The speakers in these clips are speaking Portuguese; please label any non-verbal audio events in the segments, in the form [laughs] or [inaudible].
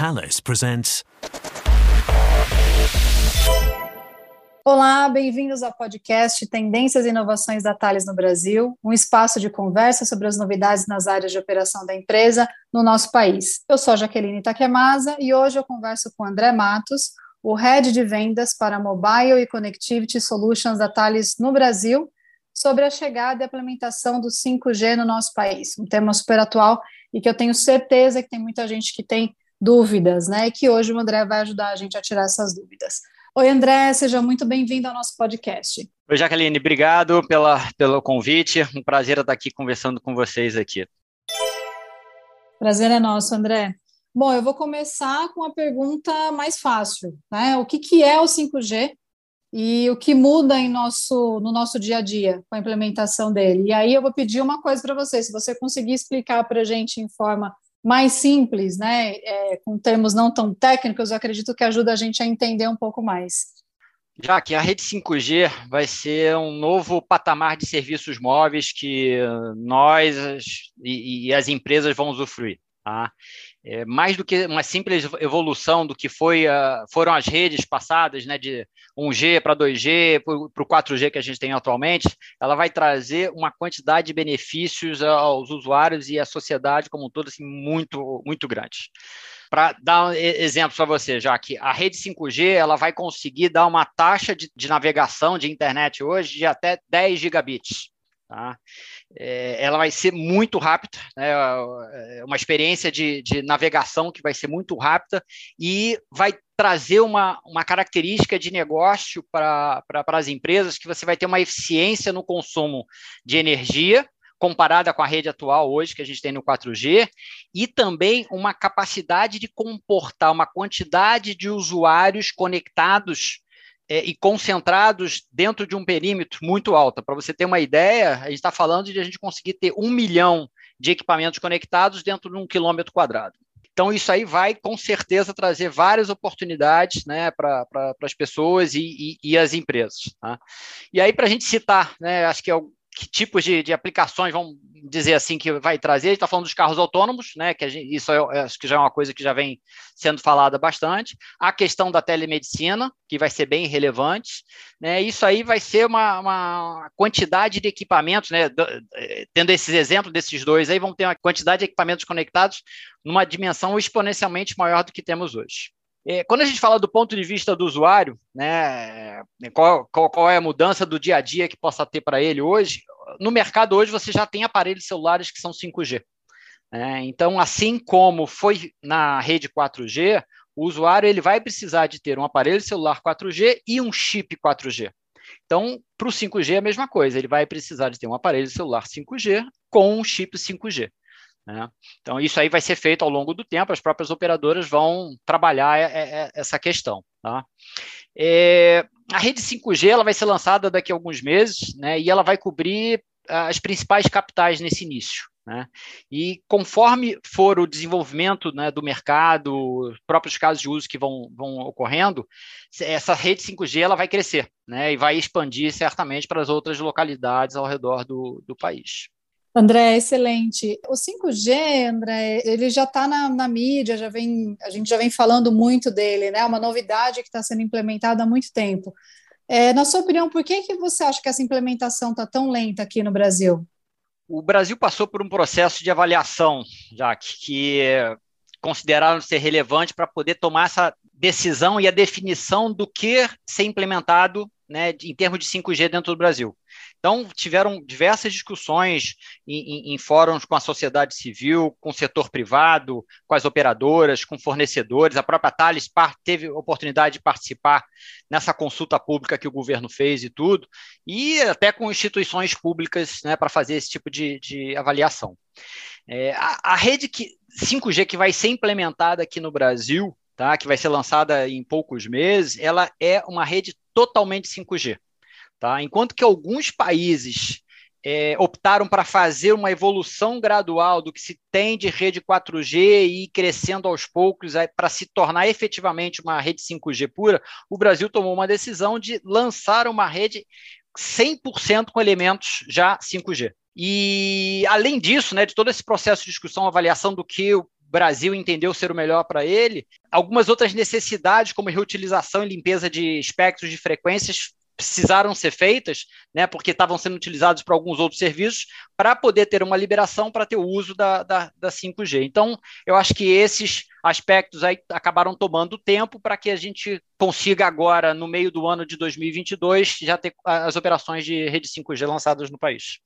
Thales presents. Olá, bem-vindos ao podcast Tendências e Inovações da Thales no Brasil, um espaço de conversa sobre as novidades nas áreas de operação da empresa no nosso país. Eu sou Jaqueline Takemasa e hoje eu converso com André Matos, o Head de Vendas para Mobile e Connectivity Solutions da Thales no Brasil, sobre a chegada e implementação do 5G no nosso país, um tema super atual e que eu tenho certeza que tem muita gente que tem dúvidas, né? Que hoje o André vai ajudar a gente a tirar essas dúvidas. Oi, André, seja muito bem-vindo ao nosso podcast. Oi, Jaqueline, obrigado pela, pelo convite. Um prazer estar aqui conversando com vocês aqui. Prazer é nosso, André. Bom, eu vou começar com a pergunta mais fácil, né? O que, que é o 5G e o que muda em nosso, no nosso dia a dia com a implementação dele? E aí eu vou pedir uma coisa para você, se você conseguir explicar para a gente em forma mais simples, né, é, com termos não tão técnicos, eu acredito que ajuda a gente a entender um pouco mais. Já que a rede 5G vai ser um novo patamar de serviços móveis que nós e, e as empresas vão usufruir. Tá? É, mais do que uma simples evolução do que foi, uh, foram as redes passadas, né, de 1G para 2G, para o 4G que a gente tem atualmente, ela vai trazer uma quantidade de benefícios aos usuários e à sociedade como um todo assim, muito, muito grande. Para dar um exemplo para você, já que a rede 5G ela vai conseguir dar uma taxa de, de navegação de internet hoje de até 10 gigabits. Tá? É, ela vai ser muito rápida, né? É uma experiência de, de navegação que vai ser muito rápida e vai trazer uma, uma característica de negócio para as empresas que você vai ter uma eficiência no consumo de energia comparada com a rede atual hoje que a gente tem no 4G e também uma capacidade de comportar uma quantidade de usuários conectados é, e concentrados dentro de um perímetro muito alto. Para você ter uma ideia, a gente está falando de a gente conseguir ter um milhão de equipamentos conectados dentro de um quilômetro quadrado. Então, isso aí vai, com certeza, trazer várias oportunidades né, para pra, as pessoas e, e, e, as empresas. Tá? E aí, para a gente citar, né, acho que é que tipos de, de, aplicações, vamos dizer assim, que vai trazer. A gente está falando dos carros autônomos, né? Que gente, isso é, acho que já é uma coisa que já vem sendo falada bastante. A questão da telemedicina, que vai ser bem relevante. Né? Isso aí vai ser uma, uma quantidade de equipamentos, né? Eh, tendo esses exemplos desses dois aí, vão ter uma quantidade de equipamentos conectados numa dimensão exponencialmente maior do que temos hoje. É, quando a gente fala do ponto de vista do usuário, né, qual, qual, qual é a mudança do dia a dia que possa ter para ele hoje, no mercado hoje você já tem aparelhos celulares que são 5G. Né? Então, assim como foi na rede 4G, o usuário ele vai precisar de ter um aparelho celular 4G e um chip 4G. Então, para o 5G é a mesma coisa, ele vai precisar de ter um aparelho celular 5G com um chip 5G. Né? Então, isso aí vai ser feito ao longo do tempo, as próprias operadoras vão trabalhar essa questão. Tá? É, a rede 5G ela vai ser lançada daqui a alguns meses né, e ela vai cobrir as principais capitais nesse início. Né? E conforme for o desenvolvimento né, do mercado, próprios casos de uso que vão, vão ocorrendo, essa rede 5G ela vai crescer né, e vai expandir certamente para as outras localidades ao redor do, do país. André, excelente. O 5G, André, ele já está na, na, mídia, já vem, a gente já vem falando muito dele, né? É uma novidade que está sendo implementada há muito tempo. É, na sua opinião, por que, que você acha que essa implementação está tão lenta aqui no Brasil? O Brasil passou por um processo de avaliação, já que consideraram ser relevante para poder tomar essa decisão e a definição do que ser implementado né, em termos de 5G dentro do Brasil. Então, tiveram diversas discussões em, em, em, fóruns com a sociedade civil, com o setor privado, com as operadoras, com fornecedores. A própria Thales teve oportunidade de participar nessa consulta pública que o governo fez e tudo, e até com instituições públicas né, para fazer esse tipo de, de avaliação. É, a, a rede que, 5G que vai ser implementada aqui no Brasil, tá, que vai ser lançada em poucos meses, ela é uma rede totalmente 5G. Tá? Enquanto que alguns países é, optaram para fazer uma evolução gradual do que se tem de rede 4G e ir crescendo aos poucos para se tornar efetivamente uma rede 5G pura, o Brasil tomou uma decisão de lançar uma rede 100% com elementos já 5G. E, além disso, né, de todo esse processo de discussão, avaliação do que Brasil entendeu ser o melhor para ele. Algumas outras necessidades, como reutilização e limpeza de espectros de frequências, precisaram ser feitas, né, porque estavam sendo utilizados para alguns outros serviços, para poder ter uma liberação para ter o uso da, da, da 5G. Então, eu acho que esses aspectos aí acabaram tomando tempo para que a gente consiga agora, no meio do ano de 2022, já ter as operações de rede 5G lançadas no país.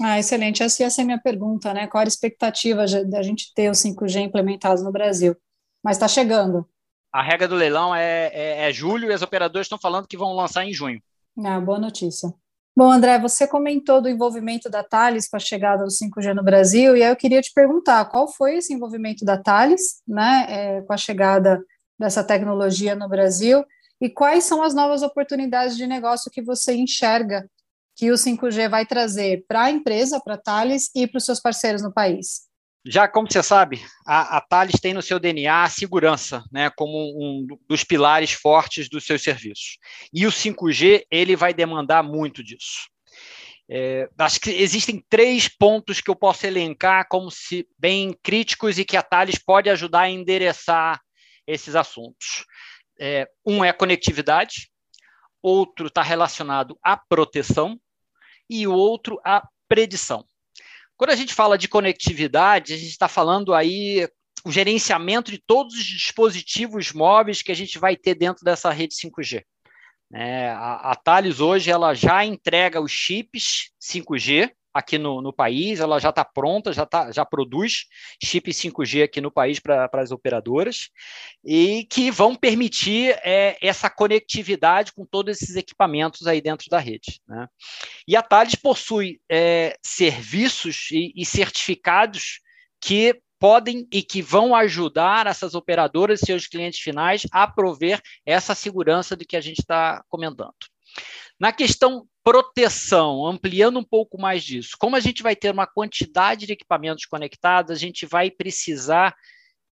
Ah, excelente. Essa ia ser a minha pergunta, né? Qual a expectativa da gente ter o 5G implementado no Brasil? Mas está chegando. A regra do leilão é, é, é julho e as operadoras estão falando que vão lançar em junho. Ah, boa notícia. Bom, André, você comentou do envolvimento da Thales com a chegada do 5G no Brasil, e aí eu queria te perguntar qual foi esse envolvimento da Thales né, é, com a chegada dessa tecnologia no Brasil e quais são as novas oportunidades de negócio que você enxerga que o 5G vai trazer para a empresa, para a Thales e para os seus parceiros no país? Já como você sabe, a, a Thales tem no seu DNA a segurança, né, como um dos pilares fortes dos seus serviços. E o 5G ele vai demandar muito disso. É, acho que existem três pontos que eu posso elencar como se bem críticos e que a Thales pode ajudar a endereçar esses assuntos. É, um é a conectividade, outro está relacionado à proteção e o outro à predição. Quando a gente fala de conectividade, a gente está falando aí o gerenciamento de todos os dispositivos móveis que a gente vai ter dentro dessa rede 5G. É, a, a Thales hoje ela já entrega os chips 5G aqui no, no país, ela já está pronta, já, tá, já produz chip 5G aqui no país para as operadoras, e que vão permitir é, essa conectividade com todos esses equipamentos aí dentro da rede. Né? E a Thales possui é, serviços e, e certificados que podem e que vão ajudar essas operadoras e seus clientes finais a prover essa segurança de que a gente está comentando. Na questão proteção, ampliando um pouco mais disso, como a gente vai ter uma quantidade de equipamentos conectados, a gente vai precisar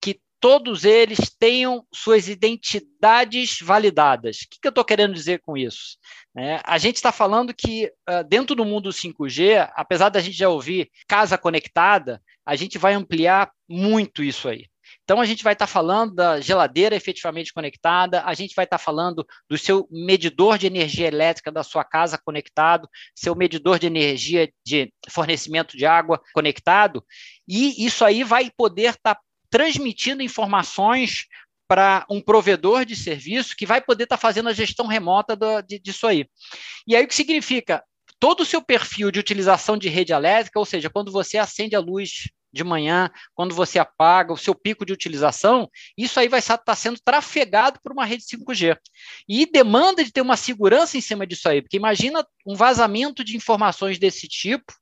que todos eles tenham suas identidades validadas. O que, eu estou querendo dizer com isso? É, a gente está falando que uh, dentro do mundo 5G, apesar da gente já ouvir casa conectada, a gente vai ampliar muito isso aí. Então, a gente vai estar tá falando da geladeira efetivamente conectada, a gente vai estar tá falando do seu medidor de energia elétrica da sua casa conectado, seu medidor de energia de fornecimento de água conectado, e isso aí vai poder estar tá transmitindo informações para um provedor de serviço que vai poder estar fazendo a gestão remota do, de, disso aí. E aí o que significa? Todo o seu perfil de utilização de rede elétrica, ou seja, quando você acende a luz de manhã, quando você apaga, o seu pico de utilização, isso aí vai estar tá sendo trafegado por uma rede 5G. E demanda de ter uma segurança em cima disso aí, porque imagina um vazamento de informações desse tipo,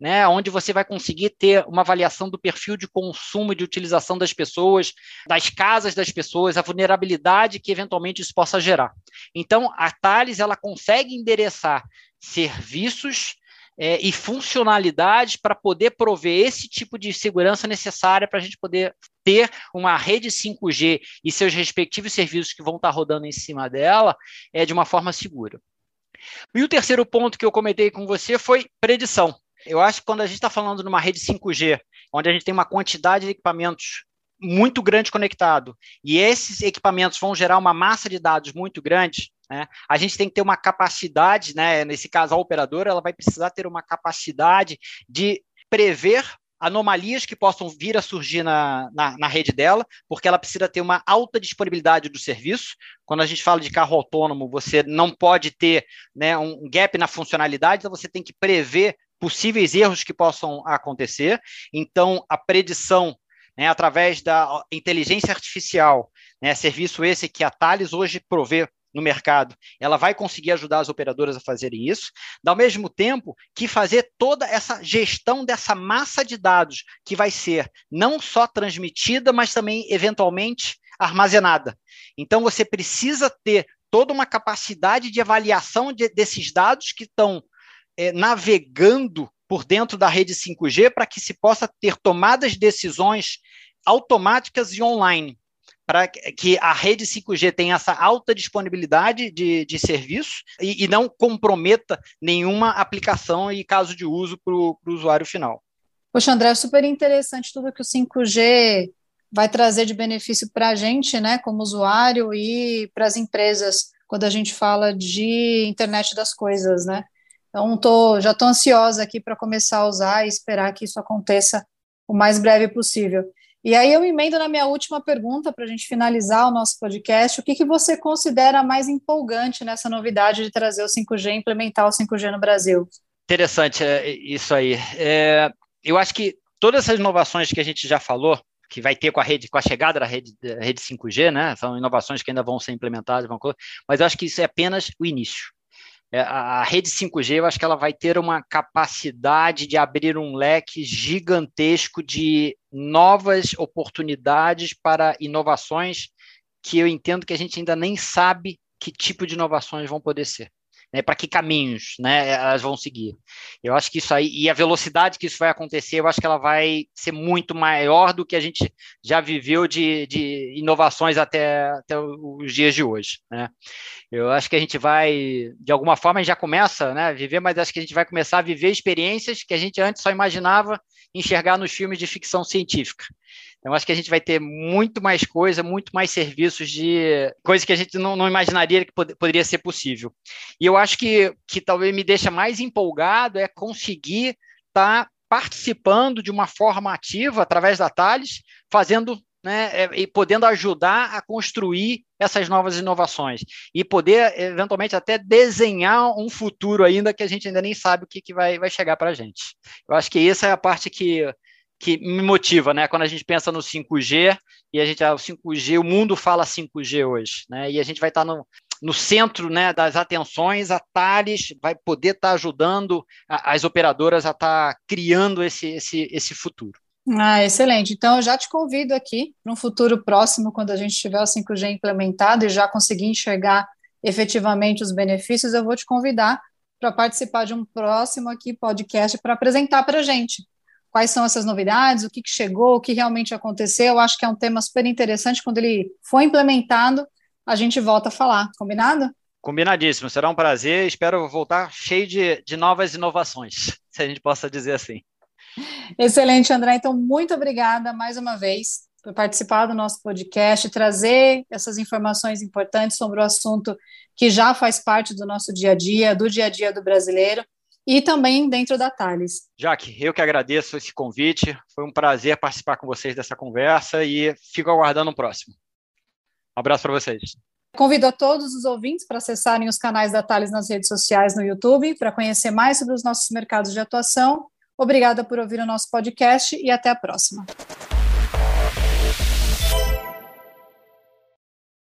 né, onde você vai conseguir ter uma avaliação do perfil de consumo e de utilização das pessoas, das casas das pessoas, a vulnerabilidade que eventualmente isso possa gerar. Então, a Thales ela consegue endereçar serviços é, e funcionalidades para poder prover esse tipo de segurança necessária para a gente poder ter uma rede 5G e seus respectivos serviços que vão estar rodando em cima dela é, de uma forma segura. E o terceiro ponto que eu comentei com você foi predição. Eu acho que quando a gente está falando numa rede 5G, onde a gente tem uma quantidade de equipamentos muito grande conectado, e esses equipamentos vão gerar uma massa de dados muito grande, né? A gente tem que ter uma capacidade, né? nesse caso a operadora, ela vai precisar ter uma capacidade de prever anomalias que possam vir a surgir na, na, na, rede dela, porque ela precisa ter uma alta disponibilidade do serviço. Quando a gente fala de carro autônomo, você não pode ter né, um gap na funcionalidade, então você tem que prever possíveis erros que possam acontecer. Então, a predição né, através da inteligência artificial, né, serviço esse que a Thales hoje provê no mercado, ela vai conseguir ajudar as operadoras a fazerem isso, ao mesmo tempo que fazer toda essa gestão dessa massa de dados que vai ser não só transmitida, mas também eventualmente armazenada. Então você precisa ter toda uma capacidade de avaliação de, desses dados que estão é, navegando por dentro da rede 5G para que se possa ter tomadas de decisões automáticas e online para que a rede 5G tenha essa alta disponibilidade de, de serviço e, e não comprometa nenhuma aplicação e caso de uso para o usuário final. Poxa, André, é super interessante tudo que o 5G vai trazer de benefício para a gente, né, como usuário e para as empresas, quando a gente fala de internet das coisas, né? Então, tô, já estou ansiosa aqui para começar a usar e esperar que isso aconteça o mais breve possível. E aí eu emendo na minha última pergunta para a gente finalizar o nosso podcast. O que, que você considera mais empolgante nessa novidade de trazer o 5G e implementar o 5G no Brasil? Interessante é, isso aí. É, eu acho que todas essas inovações que a gente já falou, que vai ter com a rede, com a chegada da rede, da rede 5G, né? São inovações que ainda vão ser implementadas, vão, mas eu acho que isso é apenas o início. É, a rede 5G, eu acho que ela vai ter uma capacidade de abrir um leque gigantesco de novas oportunidades para inovações que eu entendo que a gente ainda nem sabe que tipo de inovações vão poder ser né, para que caminhos né, elas vão seguir. Eu acho que isso aí, e a velocidade que isso vai acontecer, eu acho que ela vai ser muito maior do que a gente já viveu de, de inovações até, até os dias de hoje. Né? Eu acho que a gente vai, de alguma forma, a gente já começa né, a viver, mas acho que a gente vai começar a viver experiências que a gente antes só imaginava enxergar nos filmes de ficção científica. Eu acho que a gente vai ter muito mais coisa, muito mais serviços de coisas que a gente não, não imaginaria que pod poderia ser possível. E eu acho que que talvez me deixa mais empolgado é conseguir estar tá participando de uma forma ativa através da Thales, fazendo né, é, e podendo ajudar a construir essas novas inovações e poder, eventualmente, até desenhar um futuro ainda que a gente ainda nem sabe o que, que vai, vai chegar para a gente. Eu acho que essa é a parte que que me motiva, né? Quando a gente pensa no 5G e a gente ah, o 5G, o mundo fala 5G hoje, né? E a gente vai estar no, no centro, né, das atenções, a Thales vai poder estar ajudando a, as operadoras a estar criando esse, esse, esse futuro. Ah, excelente. Então, eu já te convido aqui para um futuro próximo, quando a gente tiver o 5G implementado e já conseguir enxergar efetivamente os benefícios, eu vou te convidar para participar de um próximo aqui podcast para apresentar para a gente quais são essas novidades, o que, que chegou, o que realmente aconteceu. Eu acho que é um tema super interessante. Quando ele for implementado, a gente volta a falar. Combinado? Combinadíssimo, será um prazer. Espero voltar cheio de, de novas inovações, [laughs] se a gente possa dizer assim. Excelente, André. Então, muito obrigada mais uma vez por participar do nosso podcast, trazer essas informações importantes sobre o assunto que já faz parte do nosso dia a dia, do dia a dia do brasileiro e também dentro da Thales. Jaque, eu que agradeço esse convite. Foi um prazer participar com vocês dessa conversa e fico aguardando o próximo. Um abraço para vocês. Convido a todos os ouvintes para acessarem os canais da Thales nas redes sociais no YouTube para conhecer mais sobre os nossos mercados de atuação. Obrigada por ouvir o nosso podcast e até a próxima.